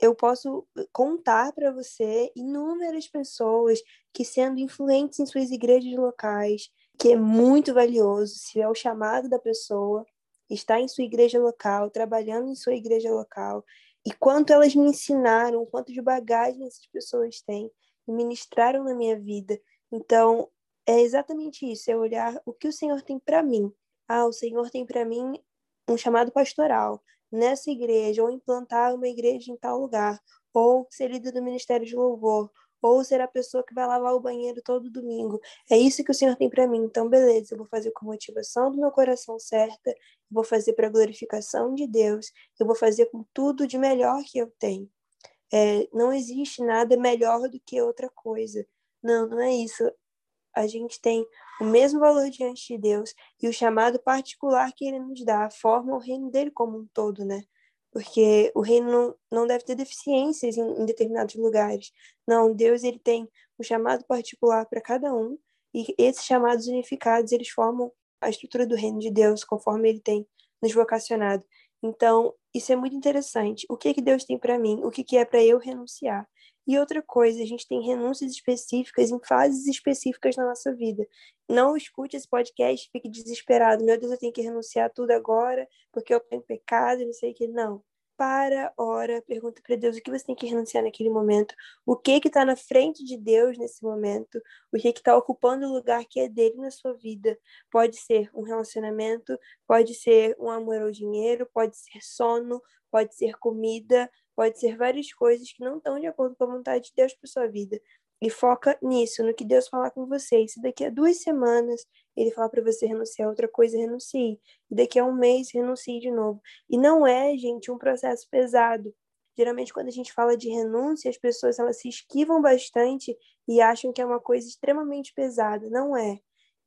[SPEAKER 3] Eu posso contar para você inúmeras pessoas que sendo influentes em suas igrejas locais, que é muito valioso, se é o chamado da pessoa, está em sua igreja local, trabalhando em sua igreja local, e quanto elas me ensinaram, quanto de bagagem essas pessoas têm e ministraram na minha vida. Então, é exatamente isso, é olhar o que o Senhor tem para mim. Ah, o Senhor tem para mim um chamado pastoral nessa igreja, ou implantar uma igreja em tal lugar, ou ser líder do ministério de louvor, ou ser a pessoa que vai lavar o banheiro todo domingo. É isso que o Senhor tem para mim. Então, beleza, eu vou fazer com motivação do meu coração certa, vou fazer para a glorificação de Deus, eu vou fazer com tudo de melhor que eu tenho. É, não existe nada melhor do que outra coisa. Não, não é isso. A gente tem o mesmo valor diante de Deus e o chamado particular que Ele nos dá, forma o reino dele como um todo, né? Porque o reino não, não deve ter deficiências em, em, determinados lugares. Não, Deus ele tem um chamado particular para cada um e esses chamados unificados eles formam a estrutura do reino de Deus conforme ele tem nos vocacionado. Então, isso é muito interessante. O que que Deus tem para mim? O que que é para eu renunciar? E outra coisa, a gente tem renúncias específicas em fases específicas na nossa vida. Não escute esse podcast fique desesperado. Meu Deus, eu tenho que renunciar tudo agora porque eu tenho pecado não sei o que. Não. Para, ora, pergunta para Deus o que você tem que renunciar naquele momento, o que que está na frente de Deus nesse momento, o que que está ocupando o lugar que é dele na sua vida. Pode ser um relacionamento, pode ser um amor ao dinheiro, pode ser sono, pode ser comida, Pode ser várias coisas que não estão de acordo com a vontade de Deus para sua vida. E foca nisso, no que Deus falar com você. E se daqui a duas semanas ele falar para você renunciar a outra coisa, renuncie. E daqui a um mês, renuncie de novo. E não é, gente, um processo pesado. Geralmente, quando a gente fala de renúncia, as pessoas elas se esquivam bastante e acham que é uma coisa extremamente pesada. Não é.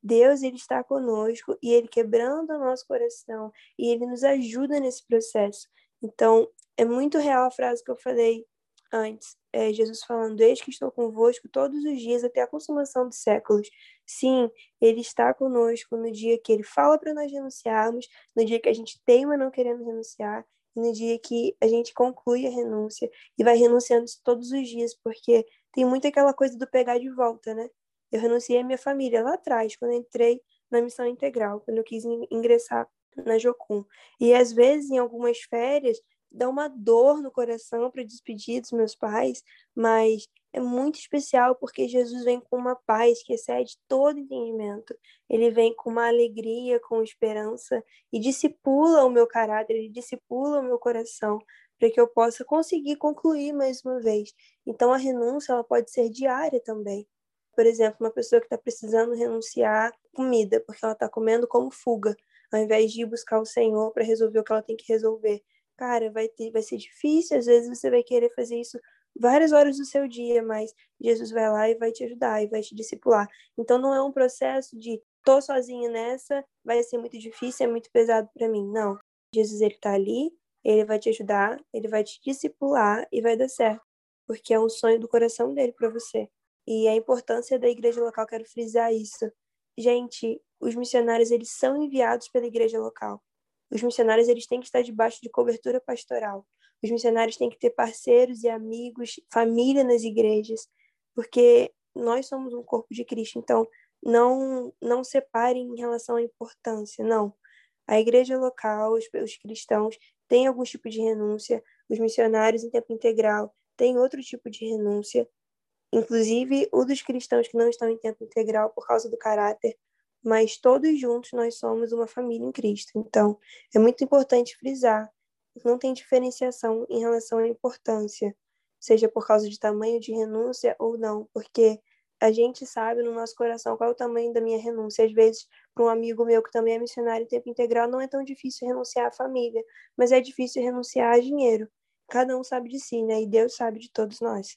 [SPEAKER 3] Deus ele está conosco e ele quebrando o nosso coração e ele nos ajuda nesse processo. Então, é muito real a frase que eu falei antes. É Jesus falando: Eis que estou convosco todos os dias até a consumação dos séculos. Sim, Ele está conosco no dia que Ele fala para nós renunciarmos, no dia que a gente teima não querendo renunciar, e no dia que a gente conclui a renúncia e vai renunciando todos os dias, porque tem muito aquela coisa do pegar de volta, né? Eu renunciei à minha família lá atrás, quando entrei na missão integral, quando eu quis ingressar na Jocum. E às vezes, em algumas férias, dá uma dor no coração para despedir dos meus pais, mas é muito especial porque Jesus vem com uma paz que excede todo entendimento. Ele vem com uma alegria, com esperança e discipula o meu caráter, ele discipula o meu coração para que eu possa conseguir concluir mais uma vez. Então a renúncia ela pode ser diária também. Por exemplo, uma pessoa que está precisando renunciar comida porque ela está comendo como fuga, ao invés de ir buscar o Senhor para resolver o que ela tem que resolver. Cara, vai, ter, vai ser difícil, às vezes você vai querer fazer isso várias horas do seu dia, mas Jesus vai lá e vai te ajudar e vai te discipular. Então não é um processo de tô sozinho nessa, vai ser muito difícil, é muito pesado para mim. Não. Jesus ele tá ali, ele vai te ajudar, ele vai te discipular e vai dar certo, porque é um sonho do coração dele para você. E a importância da igreja local, quero frisar isso. Gente, os missionários eles são enviados pela igreja local. Os missionários eles têm que estar debaixo de cobertura pastoral. Os missionários têm que ter parceiros e amigos, família nas igrejas, porque nós somos um corpo de Cristo. Então, não não separem em relação à importância, não. A igreja local, os, os cristãos têm algum tipo de renúncia, os missionários em tempo integral têm outro tipo de renúncia, inclusive o dos cristãos que não estão em tempo integral por causa do caráter, mas todos juntos nós somos uma família em Cristo. Então, é muito importante frisar não tem diferenciação em relação à importância, seja por causa de tamanho de renúncia ou não, porque a gente sabe no nosso coração qual é o tamanho da minha renúncia. Às vezes, para um amigo meu que também é missionário em tempo integral, não é tão difícil renunciar à família, mas é difícil renunciar a dinheiro. Cada um sabe de si, né? E Deus sabe de todos nós.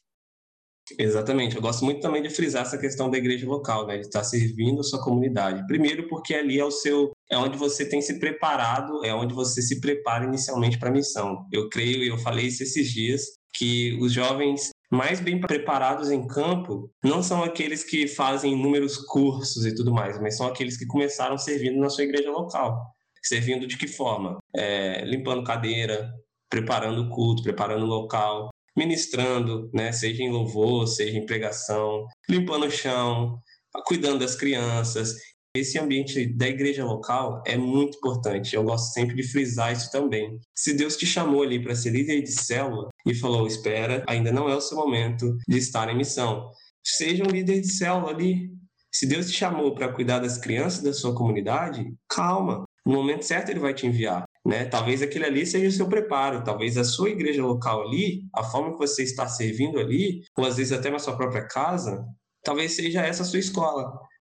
[SPEAKER 2] Exatamente. Eu gosto muito também de frisar essa questão da igreja local, né? De estar servindo a sua comunidade. Primeiro, porque ali é o seu, é onde você tem se preparado, é onde você se prepara inicialmente para a missão. Eu creio, e eu falei isso esses dias, que os jovens mais bem preparados em campo não são aqueles que fazem inúmeros cursos e tudo mais, mas são aqueles que começaram servindo na sua igreja local. Servindo de que forma? É, limpando cadeira, preparando o culto, preparando o local, ministrando, né, seja em louvor, seja em pregação, limpando o chão, cuidando das crianças. Esse ambiente da igreja local é muito importante. Eu gosto sempre de frisar isso também. Se Deus te chamou ali para ser líder de célula e falou: espera, ainda não é o seu momento de estar em missão. Seja um líder de célula ali. Se Deus te chamou para cuidar das crianças da sua comunidade, calma. No momento certo, ele vai te enviar. Né? Talvez aquele ali seja o seu preparo, talvez a sua igreja local ali, a forma que você está servindo ali, ou às vezes até na sua própria casa, talvez seja essa a sua escola.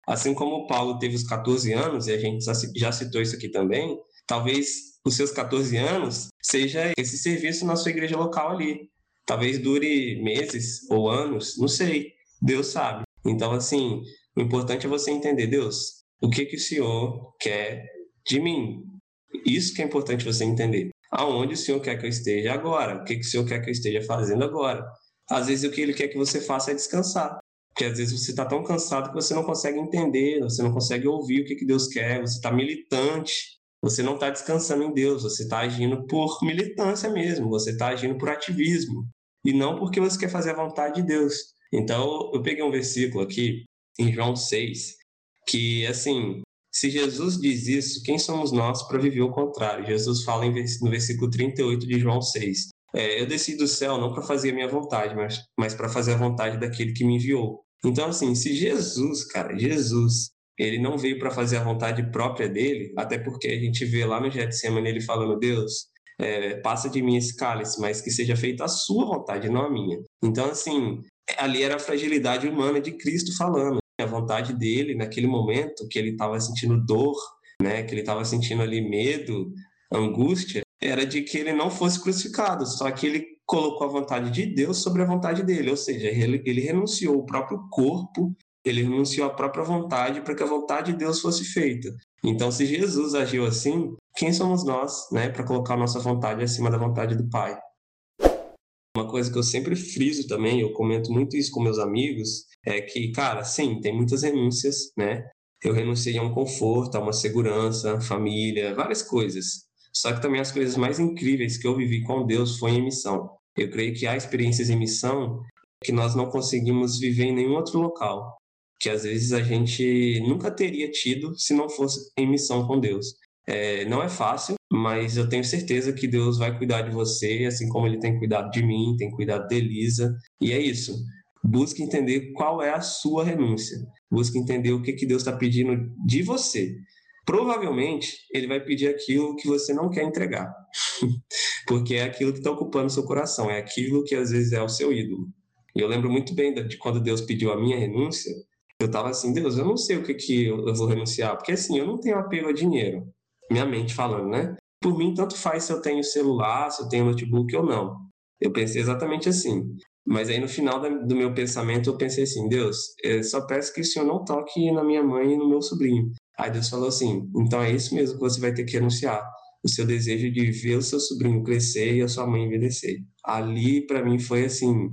[SPEAKER 2] Assim como Paulo teve os 14 anos, e a gente já citou isso aqui também, talvez os seus 14 anos seja esse serviço na sua igreja local ali. Talvez dure meses ou anos, não sei. Deus sabe. Então, assim, o importante é você entender, Deus, o que que o Senhor quer de mim? Isso que é importante você entender. Aonde o Senhor quer que eu esteja agora? O que, que o Senhor quer que eu esteja fazendo agora? Às vezes o que Ele quer que você faça é descansar. Porque às vezes você está tão cansado que você não consegue entender, você não consegue ouvir o que, que Deus quer, você está militante, você não está descansando em Deus, você está agindo por militância mesmo, você está agindo por ativismo, e não porque você quer fazer a vontade de Deus. Então, eu peguei um versículo aqui, em João 6, que, assim, se Jesus diz isso, quem somos nós para viver o contrário? Jesus fala no versículo 38 de João 6. É, eu desci do céu não para fazer a minha vontade, mas, mas para fazer a vontade daquele que me enviou. Então, assim, se Jesus, cara, Jesus, ele não veio para fazer a vontade própria dele, até porque a gente vê lá no Getsemane ele falando, Deus, é, passa de mim esse cálice, mas que seja feita a sua vontade, não a minha. Então, assim, ali era a fragilidade humana de Cristo falando a vontade dele naquele momento que ele estava sentindo dor, né, que ele estava sentindo ali medo, angústia, era de que ele não fosse crucificado, só que ele colocou a vontade de Deus sobre a vontade dele, ou seja, ele, ele renunciou o próprio corpo, ele renunciou a própria vontade para que a vontade de Deus fosse feita. Então, se Jesus agiu assim, quem somos nós, né, para colocar nossa vontade acima da vontade do Pai? Uma coisa que eu sempre friso também, eu comento muito isso com meus amigos, é que, cara, sim, tem muitas renúncias, né? Eu renunciei a um conforto, a uma segurança, família, várias coisas. Só que também as coisas mais incríveis que eu vivi com Deus foi em missão. Eu creio que há experiências em missão que nós não conseguimos viver em nenhum outro local. que às vezes a gente nunca teria tido se não fosse em missão com Deus. É, não é fácil, mas eu tenho certeza que Deus vai cuidar de você, assim como Ele tem cuidado de mim, tem cuidado de Elisa. E é isso. Busque entender qual é a sua renúncia. Busque entender o que, que Deus está pedindo de você. Provavelmente, Ele vai pedir aquilo que você não quer entregar, <laughs> porque é aquilo que está ocupando seu coração, é aquilo que às vezes é o seu ídolo. E eu lembro muito bem de quando Deus pediu a minha renúncia, eu estava assim, Deus, eu não sei o que, que eu vou renunciar, porque assim, eu não tenho apego a dinheiro minha mente falando, né? Por mim, tanto faz se eu tenho celular, se eu tenho notebook ou não. Eu pensei exatamente assim. Mas aí no final do meu pensamento eu pensei assim, Deus, eu só peço que o Senhor não toque na minha mãe e no meu sobrinho. Aí Deus falou assim, então é isso mesmo que você vai ter que anunciar, o seu desejo de ver o seu sobrinho crescer e a sua mãe envelhecer. Ali para mim foi assim,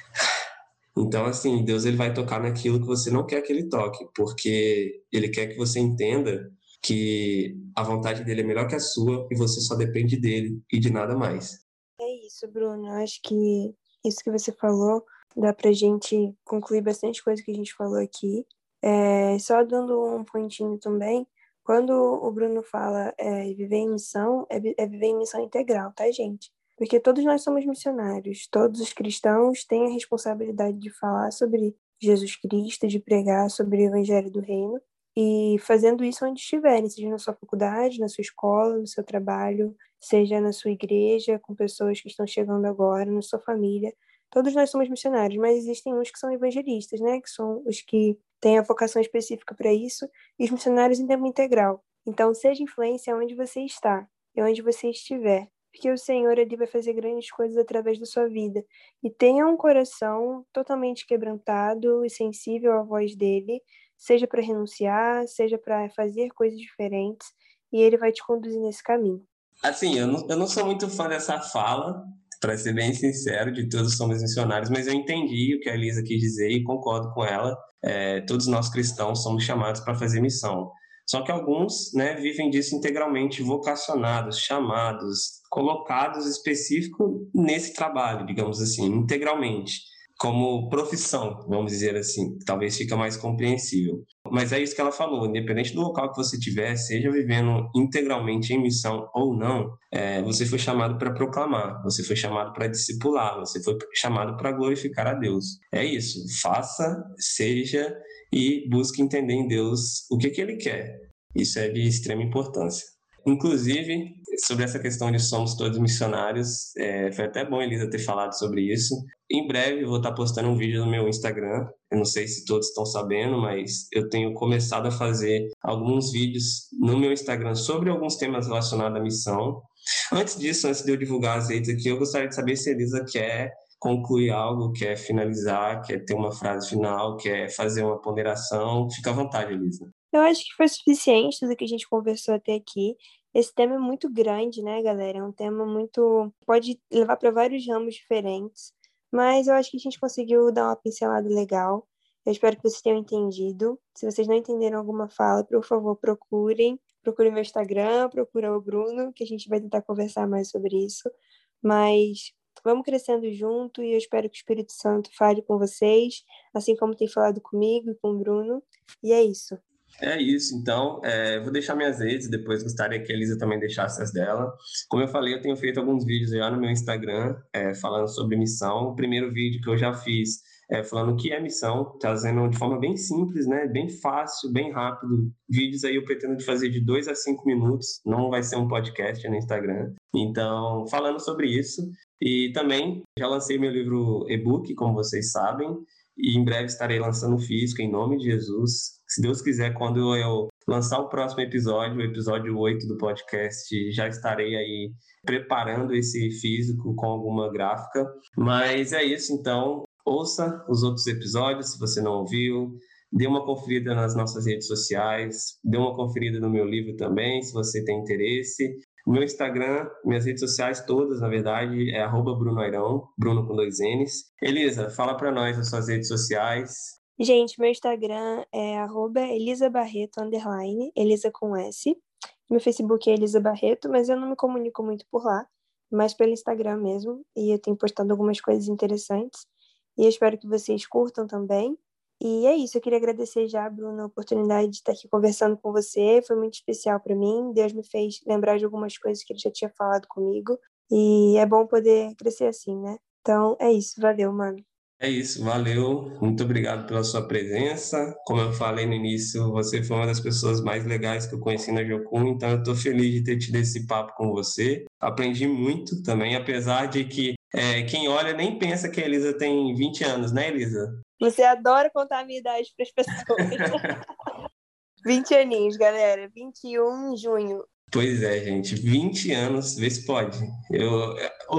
[SPEAKER 2] <sighs> então, assim, Deus ele vai tocar naquilo que você não quer que ele toque, porque ele quer que você entenda que a vontade dele é melhor que a sua e você só depende dele e de nada mais.
[SPEAKER 3] É isso, Bruno. Acho que isso que você falou dá pra gente concluir bastante coisa que a gente falou aqui. É, só dando um pontinho também, quando o Bruno fala é, viver em missão, é, é viver em missão integral, tá, gente? Porque todos nós somos missionários, todos os cristãos têm a responsabilidade de falar sobre Jesus Cristo, de pregar sobre o Evangelho do Reino, e fazendo isso onde estiverem, seja na sua faculdade, na sua escola, no seu trabalho, seja na sua igreja, com pessoas que estão chegando agora, na sua família. Todos nós somos missionários, mas existem uns que são evangelistas, né? Que são os que têm a vocação específica para isso, e os missionários em tempo integral. Então, seja influência onde você está e onde você estiver, porque o Senhor ele vai fazer grandes coisas através da sua vida. E tenha um coração totalmente quebrantado e sensível à voz dele, seja para renunciar, seja para fazer coisas diferentes, e ele vai te conduzir nesse caminho.
[SPEAKER 2] Assim, eu não, eu não sou muito fã dessa fala, para ser bem sincero, de todos somos missionários, mas eu entendi o que a Elisa quis dizer e concordo com ela. É, todos nós cristãos somos chamados para fazer missão. Só que alguns né, vivem disso integralmente vocacionados, chamados, colocados específico nesse trabalho, digamos assim, integralmente como profissão, vamos dizer assim, talvez fica mais compreensível. Mas é isso que ela falou, independente do local que você tiver, seja vivendo integralmente em missão ou não, é, você foi chamado para proclamar, você foi chamado para discipular, você foi chamado para glorificar a Deus. É isso, faça, seja e busque entender em Deus o que, que Ele quer. Isso é de extrema importância. Inclusive, sobre essa questão de somos todos missionários, é, foi até bom Elisa ter falado sobre isso. Em breve vou estar postando um vídeo no meu Instagram. Eu não sei se todos estão sabendo, mas eu tenho começado a fazer alguns vídeos no meu Instagram sobre alguns temas relacionados à missão. Antes disso, antes de eu divulgar as redes aqui, eu gostaria de saber se a Elisa quer concluir algo, quer finalizar, quer ter uma frase final, quer fazer uma ponderação. Fica à vontade, Elisa.
[SPEAKER 3] Eu acho que foi suficiente tudo que a gente conversou até aqui. Esse tema é muito grande, né, galera? É um tema muito. pode levar para vários ramos diferentes, mas eu acho que a gente conseguiu dar uma pincelada legal. Eu espero que vocês tenham entendido. Se vocês não entenderam alguma fala, por favor, procurem. Procurem meu Instagram, procurem o Bruno, que a gente vai tentar conversar mais sobre isso. Mas vamos crescendo junto e eu espero que o Espírito Santo fale com vocês, assim como tem falado comigo e com o Bruno. E é isso.
[SPEAKER 2] É isso, então, é, vou deixar minhas redes, depois gostaria que a Elisa também deixasse as dela. Como eu falei, eu tenho feito alguns vídeos já no meu Instagram, é, falando sobre missão. O primeiro vídeo que eu já fiz é, falando o que é missão, trazendo de forma bem simples, né, bem fácil, bem rápido. Vídeos aí eu pretendo fazer de dois a cinco minutos, não vai ser um podcast no Instagram. Então, falando sobre isso. E também já lancei meu livro e-book, como vocês sabem, e em breve estarei lançando físico em nome de Jesus. Se Deus quiser, quando eu lançar o próximo episódio, o episódio 8 do podcast, já estarei aí preparando esse físico com alguma gráfica. Mas é isso, então, ouça os outros episódios se você não ouviu. Dê uma conferida nas nossas redes sociais, dê uma conferida no meu livro também, se você tem interesse. O meu Instagram, minhas redes sociais todas, na verdade, é Bruno Airão, Bruno com dois N's. Elisa, fala para nós as suas redes sociais.
[SPEAKER 3] Gente, meu Instagram é arroba Elisa Barreto, underline, Elisa com S. Meu Facebook é Elisa Barreto, mas eu não me comunico muito por lá, mas pelo Instagram mesmo. E eu tenho postado algumas coisas interessantes. E eu espero que vocês curtam também. E é isso, eu queria agradecer já, Bruno, a oportunidade de estar aqui conversando com você. Foi muito especial para mim. Deus me fez lembrar de algumas coisas que ele já tinha falado comigo. E é bom poder crescer assim, né? Então é isso, valeu, mano.
[SPEAKER 2] É isso, valeu. Muito obrigado pela sua presença. Como eu falei no início, você foi uma das pessoas mais legais que eu conheci na Jocum, então eu estou feliz de ter tido esse papo com você. Aprendi muito também, apesar de que é, quem olha nem pensa que a Elisa tem 20 anos, né, Elisa?
[SPEAKER 3] Você adora contar a minha idade para as pessoas. <laughs> <laughs> 20 aninhos, galera. 21 em junho.
[SPEAKER 2] Pois é, gente, 20 anos, vê se pode. Eu,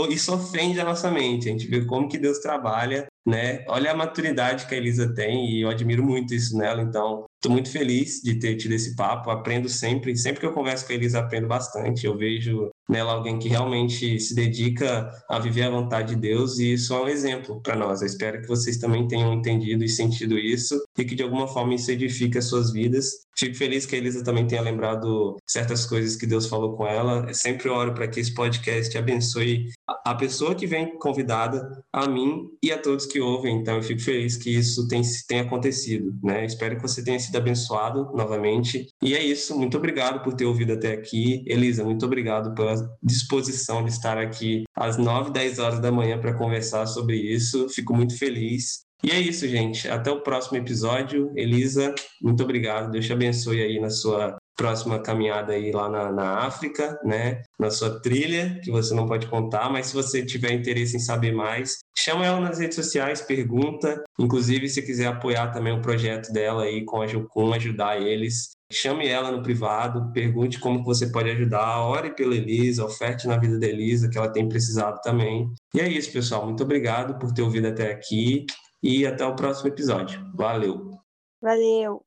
[SPEAKER 2] isso ofende a nossa mente, a gente vê como que Deus trabalha, né? Olha a maturidade que a Elisa tem e eu admiro muito isso nela, então estou muito feliz de ter tido esse papo, aprendo sempre, sempre que eu converso com a Elisa aprendo bastante, eu vejo nela alguém que realmente se dedica a viver a vontade de Deus e isso é um exemplo para nós. Eu espero que vocês também tenham entendido e sentido isso e que de alguma forma isso edifique as suas vidas. Fico feliz que a Elisa também tenha lembrado certas coisas que Deus falou com ela. Eu sempre oro para que esse podcast abençoe a pessoa que vem convidada, a mim e a todos que ouvem. Então eu fico feliz que isso tenha, acontecido, né? Espero que você tenha sido abençoado novamente. E é isso. Muito obrigado por ter ouvido até aqui. Elisa, muito obrigado pela disposição de estar aqui às 9, 10 horas da manhã para conversar sobre isso. Fico muito feliz. E é isso, gente. Até o próximo episódio. Elisa, muito obrigado. Deus te abençoe aí na sua próxima caminhada aí lá na, na África, né? Na sua trilha, que você não pode contar, mas se você tiver interesse em saber mais, chama ela nas redes sociais, pergunta. Inclusive, se quiser apoiar também o projeto dela aí com a Jucum, ajudar eles, chame ela no privado, pergunte como você pode ajudar, ore pela Elisa, oferte na vida da Elisa, que ela tem precisado também. E é isso, pessoal. Muito obrigado por ter ouvido até aqui e até o próximo episódio. Valeu!
[SPEAKER 3] Valeu!